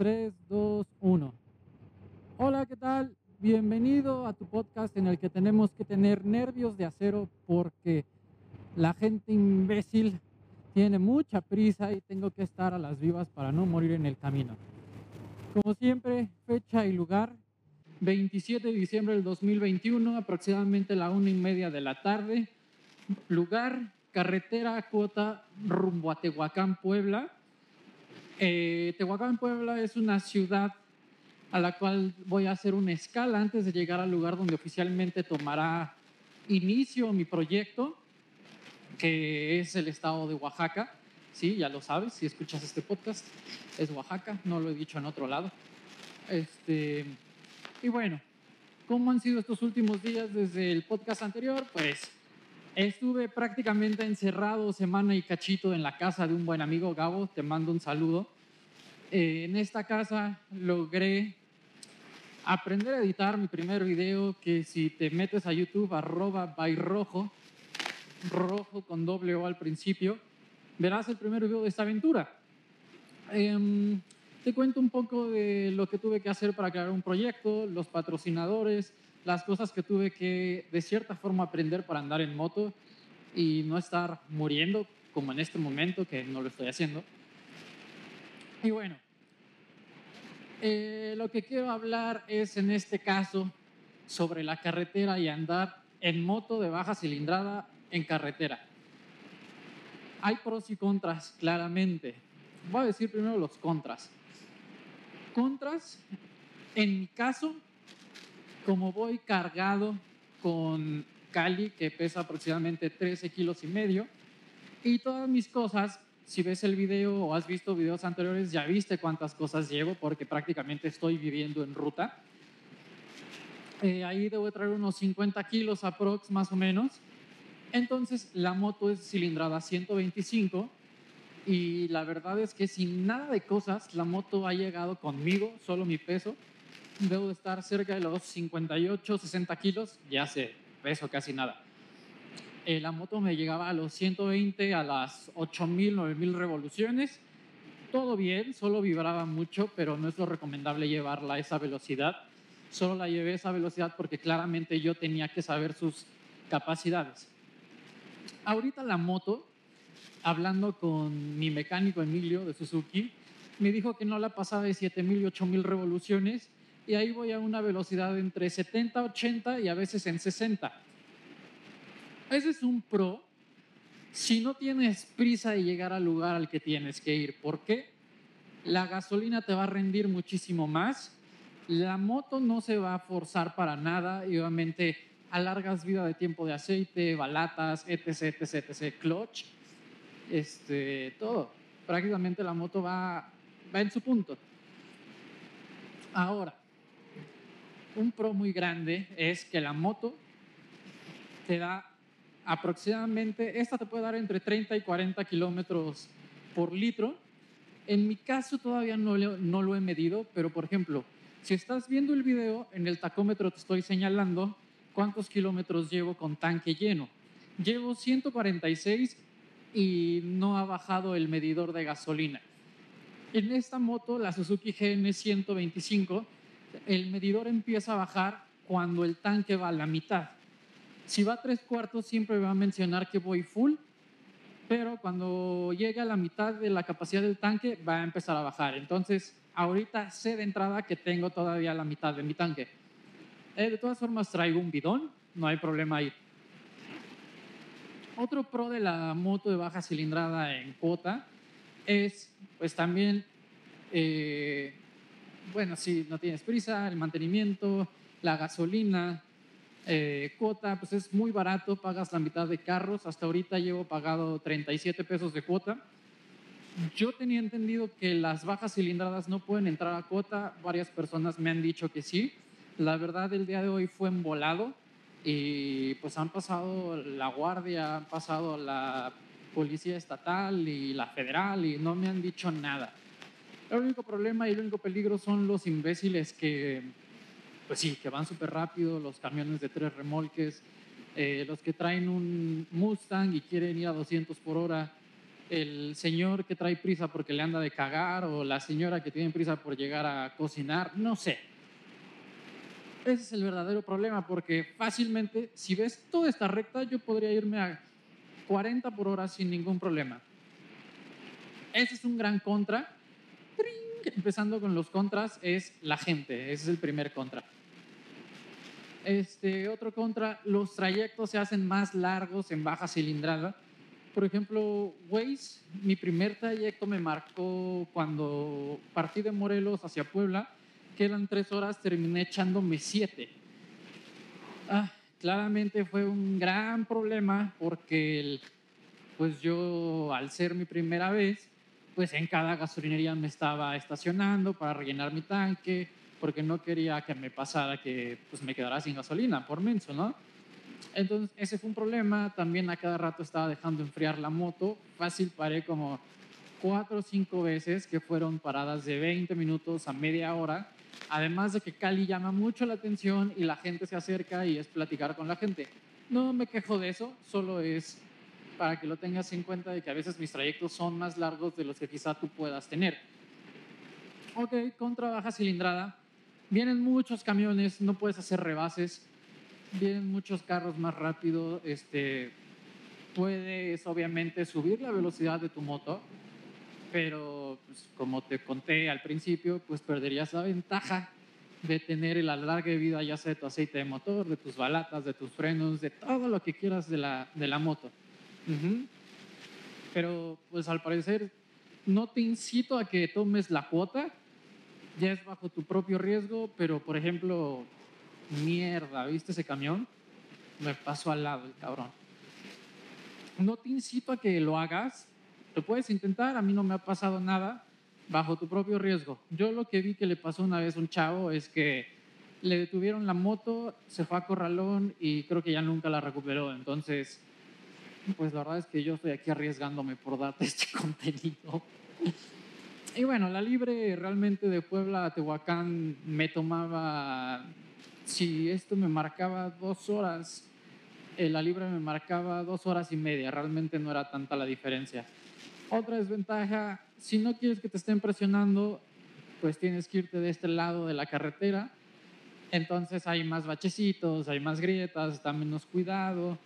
3, 2, 1. Hola, ¿qué tal? Bienvenido a tu podcast en el que tenemos que tener nervios de acero porque la gente imbécil tiene mucha prisa y tengo que estar a las vivas para no morir en el camino. Como siempre, fecha y lugar, 27 de diciembre del 2021, aproximadamente la una y media de la tarde. Lugar, carretera cuota rumbo a Tehuacán, Puebla. Eh, Tehuacán, Puebla es una ciudad a la cual voy a hacer una escala antes de llegar al lugar donde oficialmente tomará inicio mi proyecto, que es el estado de Oaxaca. Sí, ya lo sabes, si escuchas este podcast, es Oaxaca, no lo he dicho en otro lado. Este, y bueno, ¿cómo han sido estos últimos días desde el podcast anterior? Pues estuve prácticamente encerrado semana y cachito en la casa de un buen amigo, Gabo, te mando un saludo. Eh, en esta casa logré aprender a editar mi primer video que si te metes a YouTube, arroba by rojo, rojo con doble O al principio, verás el primer video de esta aventura. Em, te cuento un poco de lo que tuve que hacer para crear un proyecto, los patrocinadores, las cosas que tuve que de cierta forma aprender para andar en moto y no estar muriendo como en este momento que no lo estoy haciendo. Y bueno, eh, lo que quiero hablar es en este caso sobre la carretera y andar en moto de baja cilindrada en carretera. Hay pros y contras, claramente. Voy a decir primero los contras. Contras, en mi caso, como voy cargado con Cali, que pesa aproximadamente 13 kilos y medio, y todas mis cosas si ves el video o has visto videos anteriores, ya viste cuántas cosas llevo porque prácticamente estoy viviendo en ruta. Eh, ahí debo traer unos 50 kilos aprox más o menos. Entonces la moto es cilindrada 125 y la verdad es que sin nada de cosas la moto ha llegado conmigo, solo mi peso. Debo de estar cerca de los 58, 60 kilos, ya sé, peso casi nada. Eh, la moto me llegaba a los 120, a las 8000, 9000 revoluciones. Todo bien, solo vibraba mucho, pero no es lo recomendable llevarla a esa velocidad. Solo la llevé a esa velocidad porque claramente yo tenía que saber sus capacidades. Ahorita la moto, hablando con mi mecánico Emilio de Suzuki, me dijo que no la pasaba de 7000 y 8000 revoluciones y ahí voy a una velocidad entre 70, 80 y a veces en 60 ese es un pro si no tienes prisa de llegar al lugar al que tienes que ir. ¿Por qué? La gasolina te va a rendir muchísimo más. La moto no se va a forzar para nada y obviamente alargas vida de tiempo de aceite, balatas, etc, etc, etc, clutch, este, todo. Prácticamente la moto va, va en su punto. Ahora, un pro muy grande es que la moto te da aproximadamente, esta te puede dar entre 30 y 40 kilómetros por litro. En mi caso todavía no, lo he medido, pero por ejemplo, si estás viendo el video, en el tacómetro te estoy señalando cuántos kilómetros llevo con tanque lleno. Llevo 146 y no ha bajado el medidor de gasolina. En esta moto, la Suzuki GN 125, el medidor empieza a bajar cuando el tanque va a la mitad. Si va a tres cuartos, siempre va a mencionar que voy full, pero cuando llegue a la mitad de la capacidad del tanque, va a empezar a bajar. Entonces, ahorita sé de entrada que tengo todavía la mitad de mi tanque. Eh, de todas formas, traigo un bidón, no hay problema ahí. Otro pro de la moto de baja cilindrada en cuota es, pues también, eh, bueno, si no tienes prisa, el mantenimiento, la gasolina, eh, cuota, pues es muy barato, pagas la mitad de carros. Hasta ahorita llevo pagado 37 pesos de cuota. Yo tenía entendido que las bajas cilindradas no pueden entrar a cuota. Varias personas me han dicho que sí. La verdad, el día de hoy fue embolado y pues han pasado la guardia, han pasado la policía estatal y la federal y no me han dicho nada. El único problema y el único peligro son los imbéciles que pues sí, que van súper rápido, los camiones de tres remolques, eh, los que traen un Mustang y quieren ir a 200 por hora, el señor que trae prisa porque le anda de cagar o la señora que tiene prisa por llegar a cocinar, no sé. Ese es el verdadero problema porque fácilmente, si ves toda esta recta, yo podría irme a 40 por hora sin ningún problema. Ese es un gran contra. Empezando con los contras, es la gente. Ese es el primer contra. Este, otro contra, los trayectos se hacen más largos en baja cilindrada. Por ejemplo, Waze, mi primer trayecto me marcó cuando partí de Morelos hacia Puebla, que eran tres horas, terminé echándome siete. Ah, claramente fue un gran problema porque pues yo, al ser mi primera vez, pues en cada gasolinería me estaba estacionando para rellenar mi tanque, porque no quería que me pasara que pues me quedara sin gasolina, por menso, ¿no? Entonces, ese fue un problema. También a cada rato estaba dejando enfriar la moto. Fácil paré como cuatro o cinco veces, que fueron paradas de 20 minutos a media hora. Además de que Cali llama mucho la atención y la gente se acerca y es platicar con la gente. No me quejo de eso, solo es para que lo tengas en cuenta de que a veces mis trayectos son más largos de los que quizá tú puedas tener. Ok, contra baja cilindrada. Vienen muchos camiones, no puedes hacer rebases. Vienen muchos carros más rápido. Este, puedes obviamente subir la velocidad de tu moto, pero pues, como te conté al principio, pues perderías la ventaja de tener el alargue de vida ya sea de tu aceite de motor, de tus balatas, de tus frenos, de todo lo que quieras de la, de la moto. Pero pues al parecer no te incito a que tomes la cuota, ya es bajo tu propio riesgo, pero por ejemplo, mierda, ¿viste ese camión? Me pasó al lado el cabrón. No te incito a que lo hagas, lo puedes intentar, a mí no me ha pasado nada, bajo tu propio riesgo. Yo lo que vi que le pasó una vez a un chavo es que le detuvieron la moto, se fue a corralón y creo que ya nunca la recuperó. Entonces, pues la verdad es que yo estoy aquí arriesgándome por darte este contenido. Y bueno, la libre realmente de Puebla a Tehuacán me tomaba, si esto me marcaba dos horas, eh, la libre me marcaba dos horas y media, realmente no era tanta la diferencia. Otra desventaja, si no quieres que te estén presionando, pues tienes que irte de este lado de la carretera, entonces hay más bachecitos, hay más grietas, está menos cuidado,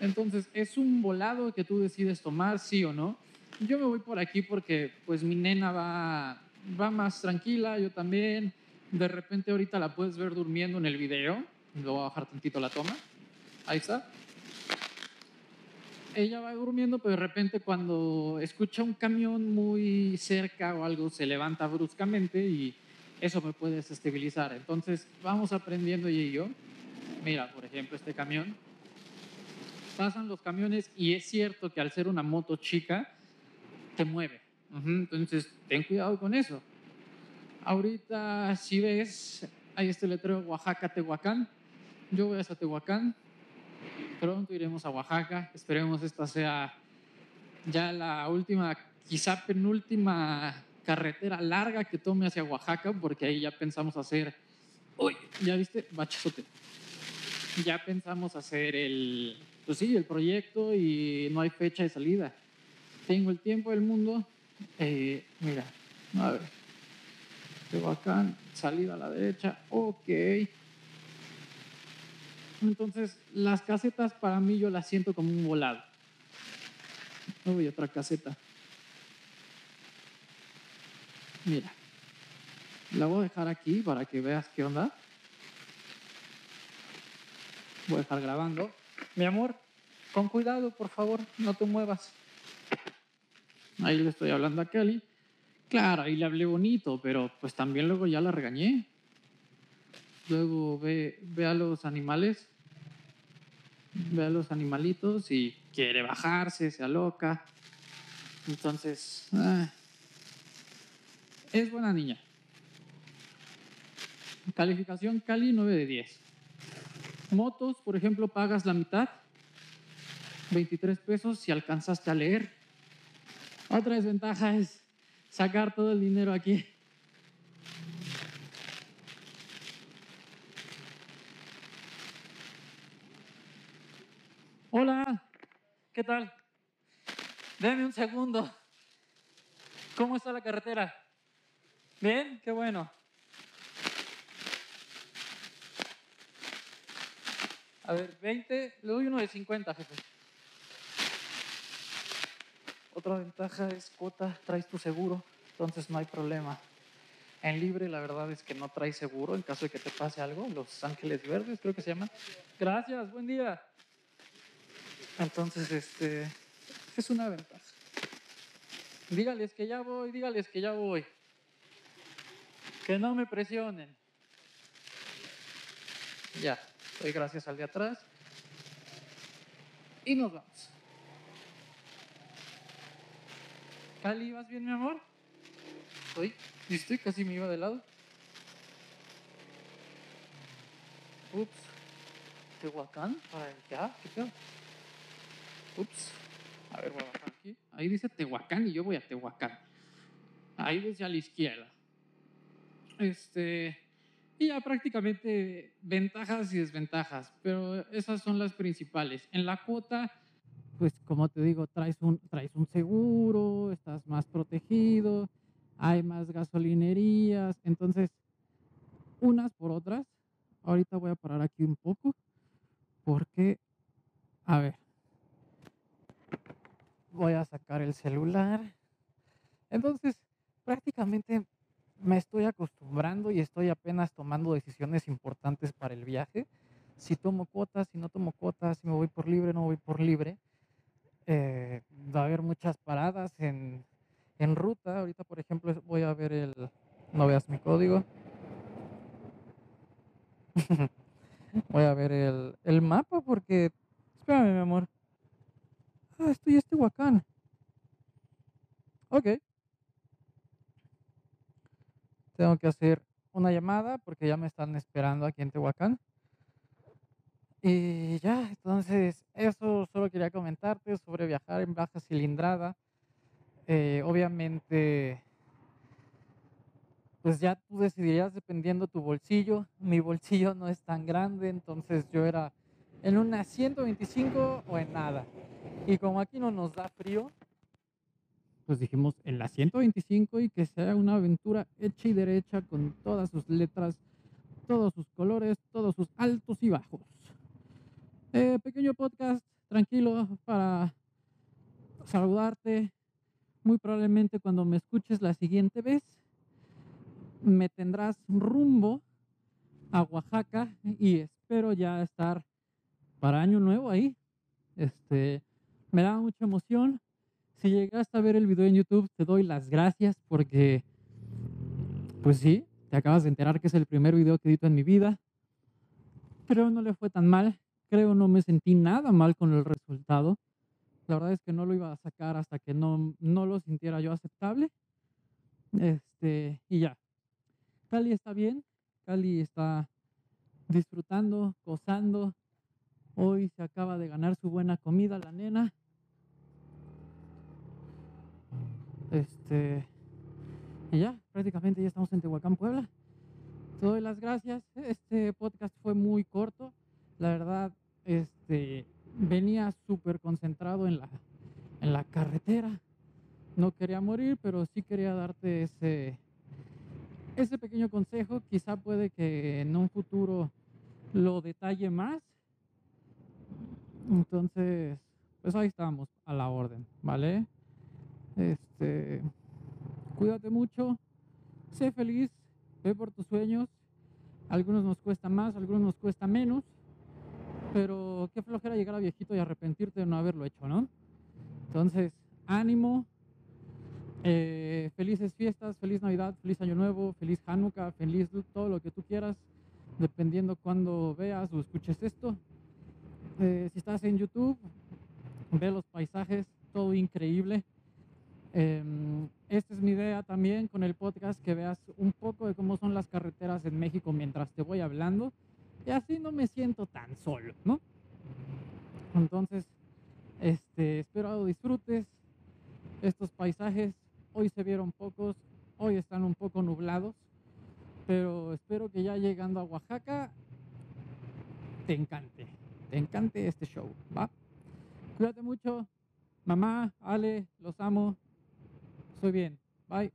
entonces es un volado que tú decides tomar, sí o no yo me voy por aquí porque pues mi nena va, va más tranquila, yo también. De repente ahorita la puedes ver durmiendo en el video. Lo voy a bajar tantito la toma. Ahí está. Ella va durmiendo, pero de repente cuando escucha un camión muy cerca o algo se levanta bruscamente y eso me puede desestabilizar. Entonces vamos aprendiendo ella y yo. Mira, por ejemplo, este camión. Pasan los camiones y es cierto que al ser una moto chica, te mueve. Entonces, ten cuidado con eso. Ahorita, si ves, hay este letrero Oaxaca, Tehuacán. Yo voy a Tehuacán. Pronto iremos a Oaxaca. Esperemos esta sea ya la última, quizá penúltima carretera larga que tome hacia Oaxaca, porque ahí ya pensamos hacer. Uy, ¿ya viste? Bachazote. Ya pensamos hacer el, pues sí, el proyecto y no hay fecha de salida tengo el tiempo del mundo. Eh, mira, a ver. acá, salida a la derecha. Ok. Entonces, las casetas para mí yo las siento como un volado. Uy, otra caseta. Mira. La voy a dejar aquí para que veas qué onda. Voy a dejar grabando. Mi amor, con cuidado, por favor, no te muevas. Ahí le estoy hablando a Kelly. Claro, ahí le hablé bonito, pero pues también luego ya la regañé. Luego ve, ve a los animales, ve a los animalitos y quiere bajarse, se aloca. Entonces, ah, es buena niña. Calificación Cali 9 de 10. Motos, por ejemplo, pagas la mitad, 23 pesos si alcanzaste a leer. Otra desventaja es sacar todo el dinero aquí. Hola, ¿qué tal? Deme un segundo. ¿Cómo está la carretera? ¿Bien? Qué bueno. A ver, 20, le doy uno de 50, jefe. Otra ventaja es cuota, traes tu seguro, entonces no hay problema. En libre la verdad es que no traes seguro en caso de que te pase algo. Los Ángeles Verdes creo que se llaman. Gracias, buen día. Entonces, este, es una ventaja. Dígales que ya voy, dígales que ya voy. Que no me presionen. Ya, doy gracias al de atrás. Y nos vamos. Cali, ¿vas bien, mi amor? Estoy, estoy casi me iba de lado. Ups. Tehuacán, para ya, ¿qué pedo? Ups. A ver, voy a bajar aquí. Ahí dice Tehuacán y yo voy a Tehuacán. Ahí desde a la izquierda. Este. Y ya prácticamente ventajas y desventajas, pero esas son las principales. En la cuota pues como te digo, traes un, traes un seguro, estás más protegido, hay más gasolinerías, entonces, unas por otras, ahorita voy a parar aquí un poco, porque, a ver, voy a sacar el celular, entonces, prácticamente me estoy acostumbrando y estoy apenas tomando decisiones importantes para el viaje. Si tomo cuotas, si no tomo cuotas, si me voy por libre, no voy por libre. Eh, va a haber muchas paradas en, en ruta. Ahorita, por ejemplo, voy a ver el... No veas mi código. voy a ver el, el mapa porque... Espérame, mi amor. Ah, estoy este Huacán. Ok. Tengo que hacer una llamada porque ya me están esperando aquí en Tehuacán. Y ya, entonces, eso solo quería comentarte sobre viajar en baja cilindrada. Eh, obviamente, pues ya tú decidirías dependiendo tu bolsillo. Mi bolsillo no es tan grande, entonces yo era en una 125 o en nada. Y como aquí no nos da frío, pues dijimos en la 125 y que sea una aventura hecha y derecha con todas sus letras, todos sus colores, todos sus altos y bajos. Eh, pequeño podcast tranquilo para saludarte. Muy probablemente cuando me escuches la siguiente vez, me tendrás rumbo a Oaxaca y espero ya estar para año nuevo ahí. Este, me da mucha emoción. Si llegaste a ver el video en YouTube, te doy las gracias porque, pues sí, te acabas de enterar que es el primer video que edito en mi vida, pero no le fue tan mal creo no me sentí nada mal con el resultado. La verdad es que no lo iba a sacar hasta que no, no lo sintiera yo aceptable. Este, y ya. Cali está bien, Cali está disfrutando, gozando. Hoy se acaba de ganar su buena comida la nena. Este, y ya, prácticamente ya estamos en Tehuacán, Puebla. Te doy las gracias. Este podcast fue muy corto. La verdad, este, venía súper concentrado en la, en la carretera. No quería morir, pero sí quería darte ese, ese pequeño consejo. Quizá puede que en un futuro lo detalle más. Entonces, pues ahí estamos, a la orden, ¿vale? Este, cuídate mucho, sé feliz, ve por tus sueños. Algunos nos cuesta más, algunos nos cuesta menos pero qué flojera llegar a viejito y arrepentirte de no haberlo hecho, ¿no? Entonces, ánimo, eh, felices fiestas, feliz Navidad, feliz Año Nuevo, feliz Hanukkah, feliz todo lo que tú quieras, dependiendo cuando veas o escuches esto. Eh, si estás en YouTube, ve los paisajes, todo increíble. Em, esta es mi idea también con el podcast, que veas un poco de cómo son las carreteras en México mientras te voy hablando y así no me siento tan solo, ¿no? Entonces, este, espero disfrutes estos paisajes. Hoy se vieron pocos, hoy están un poco nublados, pero espero que ya llegando a Oaxaca te encante, te encante este show, ¿va? Cuídate mucho, Mamá, Ale, los amo. Estoy bien. Bye.